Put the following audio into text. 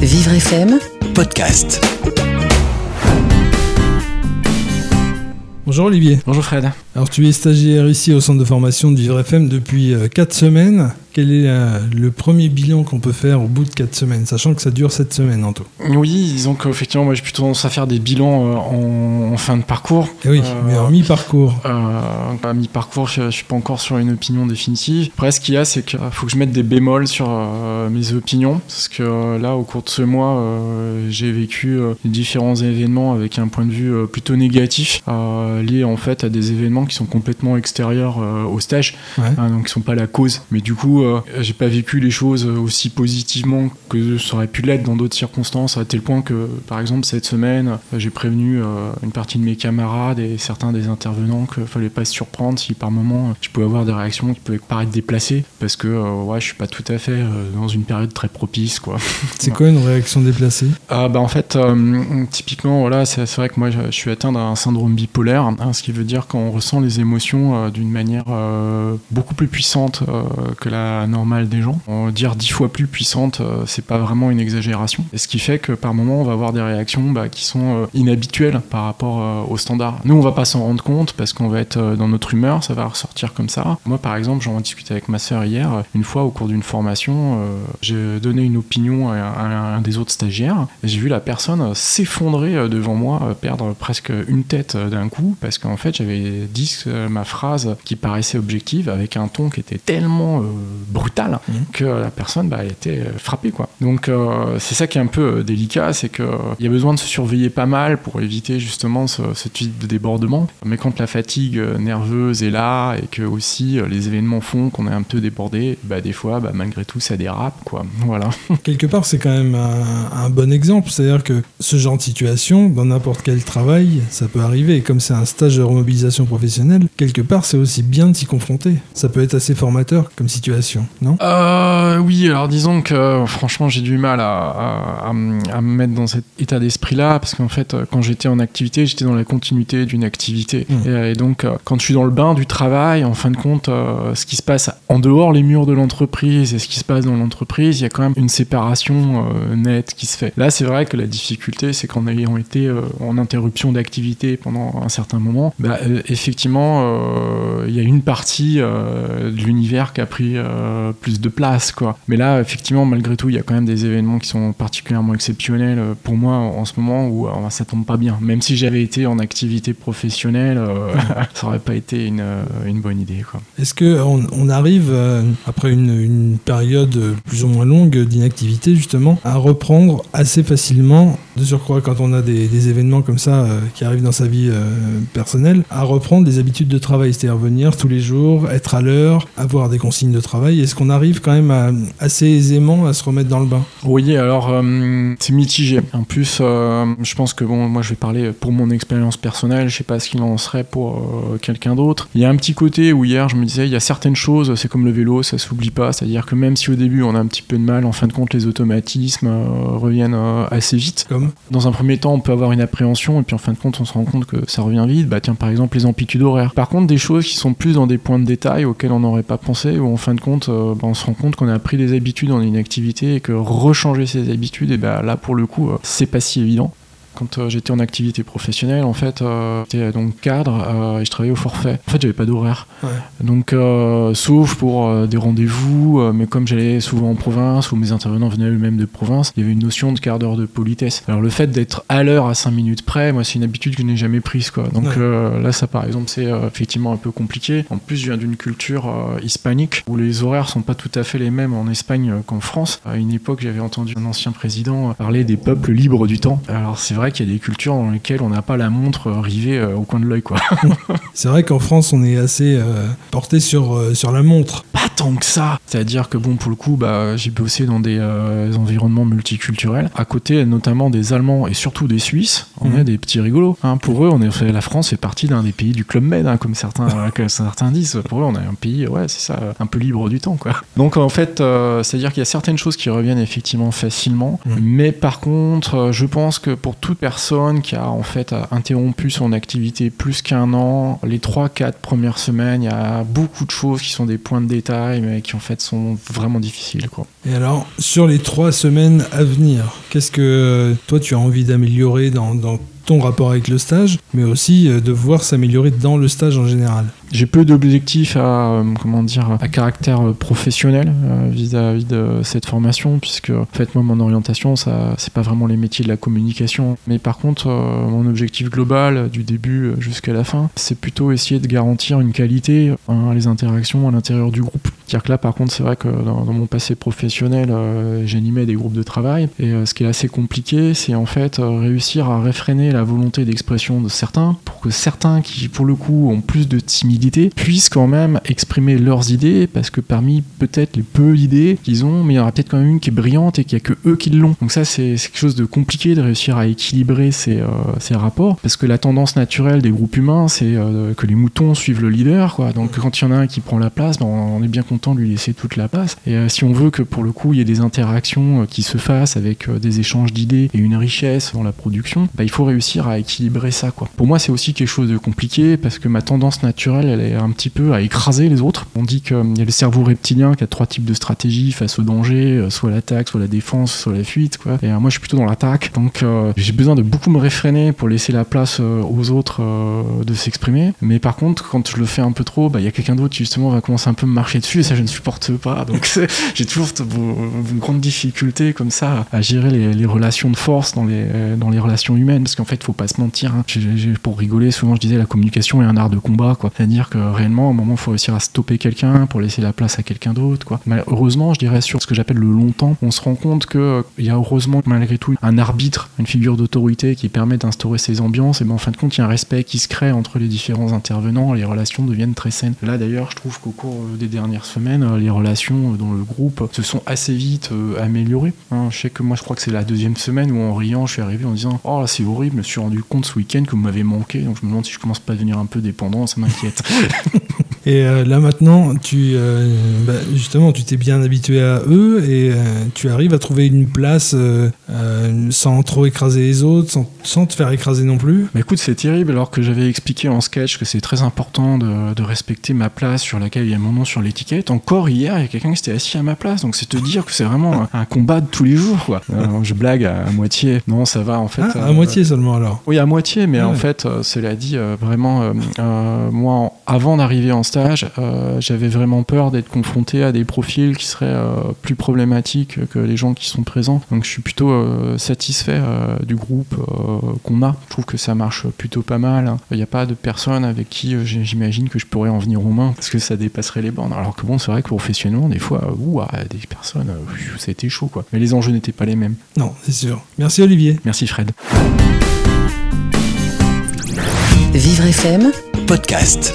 Vivre FM, podcast. Bonjour Olivier. Bonjour Fred. Alors tu es stagiaire ici au centre de formation de Vivre FM depuis 4 semaines. Quel est euh, le premier bilan qu'on peut faire au bout de 4 semaines, sachant que ça dure 7 semaines en tout Oui, disons qu'effectivement, moi j'ai plutôt tendance à faire des bilans euh, en, en fin de parcours. Eh oui, Euh, mais en mi-parcours. Euh, à mi-parcours, je, je suis pas encore sur une opinion définitive. Après, ce qu'il y a, c'est qu'il faut que je mette des bémols sur euh, mes opinions, parce que euh, là, au cours de ce mois, euh, j'ai vécu euh, différents événements avec un point de vue euh, plutôt négatif, euh, lié en fait à des événements qui sont complètement extérieurs euh, au stage, Ouais. hein, donc qui sont pas la cause. Mais du coup, euh, j'ai pas vécu les choses aussi positivement que ça aurait pu l'être dans d'autres circonstances, à tel point que, par exemple, cette semaine, euh, j'ai prévenu euh, une partie de mes camarades et certains des intervenants qu'il fallait pas se surprendre si par moment je pouvais avoir des réactions qui pouvaient paraître déplacées, parce que euh, ouais, je suis pas tout à fait euh, dans une période très propice, quoi. C'est quoi une réaction déplacée? Ah bah en fait, euh, typiquement, voilà, c'est vrai que moi je, je suis atteint d'un syndrome bipolaire, hein, ce qui veut dire qu'on ressent les émotions euh, d'une manière euh, beaucoup plus puissante euh, que la normale des gens. Dire dix fois plus puissante, c'est pas vraiment une exagération. Et ce qui fait que par moment, on va avoir des réactions bah, qui sont inhabituelles par rapport euh, au standard. Nous, on va pas s'en rendre compte parce qu'on va être dans notre humeur, ça va ressortir comme ça. Moi, par exemple, j'en discutais avec ma sœur hier. Une fois, au cours d'une formation, j'ai donné une opinion à un, des autres stagiaires. J'ai vu la personne s'effondrer devant moi, perdre presque une tête d'un coup, parce qu'en fait, j'avais dit euh, ma phrase qui paraissait objective avec un ton qui était tellement euh, brutal Mhm. que la personne, bah, était euh, frappée, quoi. Donc, euh, c'est ça qui est un peu délicat, c'est que euh, il y a besoin de se surveiller pas mal pour éviter justement ce, ce type de débordement. Mais quand la fatigue nerveuse est là et que aussi les événements font qu'on est un peu débordé, bah, des fois, bah, malgré tout, ça dérape, quoi. Voilà. Quelque part, c'est quand même un, un bon exemple. C'est-à-dire que ce genre de situation, dans n'importe quel travail, ça peut arriver. Comme c'est un stage de remobilisation professionnelle, quelque part, c'est aussi bien de s'y confronter. Ça peut être assez formateur comme situation, non? Euh, oui, alors disons que euh, franchement j'ai du mal à, à- à m- à me mettre dans cet état d'esprit-là parce qu'en fait euh, quand j'étais en activité j'étais dans la continuité d'une activité Mm. et, et donc quand je suis dans le bain du travail en fin de compte ce qui se passe en dehors les murs de l'entreprise et ce qui se passe dans l'entreprise il y a quand même une séparation nette qui se fait. Là c'est vrai que la difficulté c'est qu'en ayant été en interruption d'activité pendant un certain moment bah, euh, effectivement euh, il y a une partie euh, de l'univers qui a pris euh, plus de place quoi. Mais là effectivement malgré tout il y a quand même des événements qui sont particulièrement exceptionnels pour moi en ce moment où ça tombe pas bien. Même si j'avais été en activité professionnelle, ça aurait pas été une, une bonne idée quoi. Est-ce que on, arrive, après une, une période plus ou moins longue d'inactivité, justement, à reprendre assez facilement, de surcroît quand on a des, événements comme ça qui arrivent dans sa vie personnelle, à reprendre des habitudes de travail, c'est-à-dire venir tous les jours, être à l'heure, avoir des consignes de travail Est-ce qu'on arrive quand même à- assez aisément à se remettre dans le bain? Oui, alors euh, c'est mitigé. En plus, euh, je pense que bon, moi je vais parler pour mon expérience personnelle. Je sais pas ce qu'il en serait pour euh, quelqu'un d'autre. Il y a un petit côté où hier je me disais, il y a certaines choses, c'est comme le vélo, ça s'oublie pas. C'est-à-dire que même si au début on a un petit peu de mal, en fin de compte les automatismes reviennent assez vite. Comme? Dans un premier temps, on peut avoir une appréhension et puis en fin de compte, on se rend compte que ça revient vite. Bah tiens, par exemple les amplitudes Par contre, des choses qui sont plus dans des points de détail auxquels on n'aurait pas pensé, où en fin de compte, euh, bah, on se rend compte qu'on a pris des habitudes en une activité et que rechanger ces habitudes, et bah là pour le coup, euh, c'est pas si évident. Quand euh, j'étais en activité professionnelle, en fait, euh, j'étais donc cadre euh, et je travaillais au forfait. En fait, j'avais pas d'horaire. Ouais. Donc, euh, sauf pour euh, des rendez-vous, euh, mais comme j'allais souvent en province ou mes intervenants venaient eux-mêmes de province, il y avait une notion de quart d'heure de politesse. Alors, le fait d'être à l'heure à 5 minutes près, moi, c'est une habitude que je n'ai jamais prise, quoi. Donc, Ouais. euh, là, ça, par exemple, c'est euh, effectivement un peu compliqué. En plus, je viens d'une culture euh, hispanique où les horaires sont pas tout à fait les mêmes en Espagne euh, qu'en France. À une époque, j'avais entendu un ancien président euh, parler des peuples libres du temps. Alors, c'est vrai qu'il y a des cultures dans lesquelles on n'a pas la montre euh, rivée euh, au coin de l'œil, quoi. C'est vrai qu'en France, on est assez euh, porté sur, euh, sur la montre. pas tant que ça. C'est-à-dire que bon, pour le coup, bah, j'ai bossé dans des euh, environnements multiculturels, à côté notamment des Allemands et surtout des Suisses. On Mhm. est des petits rigolos. hein. Pour eux, on est, la France fait partie d'un des pays du club Med, hein, comme certains, que certains disent. Pour eux, on est un pays, ouais, c'est ça, un peu libre du temps, quoi. Donc en fait, c'est-à-dire qu'il y a certaines choses qui reviennent effectivement facilement, Mhm. mais par contre, je pense que pour toutes toute personne qui a en fait interrompu son activité plus qu'un an, les 3-4 premières semaines, il y a beaucoup de choses qui sont des points de détail, mais qui en fait sont vraiment difficiles. Quoi. Et alors, sur les trois semaines à venir, qu'est-ce que toi tu as envie d'améliorer dans, dans ton rapport avec le stage, mais aussi euh, de voir s'améliorer dans le stage en général. J'ai peu d'objectifs à euh, comment dire à caractère euh, professionnel vis-à-vis de cette formation puisque en fait moi mon orientation ça c'est pas vraiment les métiers de la communication. Mais par contre mon objectif global du début jusqu'à la fin c'est plutôt essayer de garantir une qualité les interactions à l'intérieur du groupe c'est-à-dire que là par contre c'est vrai que dans, mon passé professionnel j'animais des groupes de travail et ce qui est assez compliqué c'est en fait réussir à réfréner la volonté d'expression de certains pour que certains qui pour le coup ont plus de timidité puissent quand même exprimer leurs idées parce que parmi peut-être les peu d'idées qu'ils ont, mais il y en aura peut-être quand même une qui est brillante et qu'il n'y a que eux qui l'ont. Donc ça c'est quelque chose de compliqué de réussir à équilibrer ces, euh, ces rapports parce que la tendance naturelle des groupes humains c'est euh, que les moutons suivent le leader quoi. Donc quand il y en a un qui prend la place, ben, on est bien content de lui laisser toute la place. Et euh, si on veut que pour le coup il y ait des interactions qui se fassent avec des échanges d'idées et une richesse dans la production, ben, il faut réussir à équilibrer ça quoi. Pour moi c'est aussi quelque chose de compliqué parce que ma tendance naturelle elle est un petit peu à écraser les autres. On dit qu'il y a le cerveau reptilien qui a trois types de stratégies face au danger, euh, soit l'attaque, soit la défense, soit la fuite. Quoi. Et euh, moi, je suis plutôt dans l'attaque. Donc, euh, j'ai besoin de beaucoup me réfréner pour laisser la place aux autres de s'exprimer. Mais par contre, quand je le fais un peu trop, bah, il y a quelqu'un d'autre qui justement va commencer un peu me marcher dessus je ne supporte pas. Donc, j'ai toujours une grande difficulté comme ça à gérer les, relations de force dans les, dans les relations humaines. Parce qu'en fait, il faut pas se mentir. Hein. pour rigoler, souvent, je disais la communication est un art de combat. C'est-à-dire que réellement, à un moment, il faut réussir à stopper quelqu'un pour laisser la place à quelqu'un d'autre. Quoi. heureusement, je dirais sur ce que j'appelle le longtemps, on se rend compte qu'il euh, y a heureusement malgré tout un arbitre, une figure d'autorité qui permet d'instaurer ces ambiances. Et ben, en fin de compte, il y a un respect qui se crée entre les différents intervenants. Les relations deviennent très saines. Là, d'ailleurs, je trouve qu'au cours euh, des dernières semaines, euh, les relations dans le groupe se sont assez vite améliorées. Hein. je sais que moi, je crois que c'est la deuxième semaine où en riant, je suis arrivé en disant Oh c'est horrible, je me suis rendu compte ce week-end que vous m'avez manqué. Donc je me demande si je commence pas à devenir un peu dépendant, ça m'inquiète. Et euh, là maintenant, tu, euh, bah, justement, tu t'es bien habitué à eux et euh, tu arrives à trouver une place sans trop écraser les autres, sans, sans te faire écraser non plus. Mais écoute, c'est terrible alors que j'avais expliqué en sketch que c'est très important de, de, respecter ma place sur laquelle il y a mon nom sur l'étiquette. Encore hier, il y a quelqu'un qui s'était assis à ma place, donc c'est te dire que c'est vraiment un, combat de tous les jours. Quoi. je blague à, moitié. Non, ça va en fait. Ah, à moitié seulement alors. Oui, à moitié, mais en fait, cela dit, vraiment, moi, avant d'arriver en stage, euh, j'avais vraiment peur d'être confronté à des profils qui seraient euh, plus problématiques que les gens qui sont présents. Donc je suis plutôt euh, satisfait du groupe qu'on a. Je trouve que ça marche plutôt pas mal. Il n'y a pas de personnes avec qui j'imagine que je pourrais en venir aux mains parce que ça dépasserait les bornes. Alors que bon, c'est vrai que professionnellement, des fois, ouah, des personnes, ça a été chaud quoi. Mais les enjeux n'étaient pas les mêmes. Non, c'est sûr. Merci Olivier. Merci Fred. Vivre FM podcast.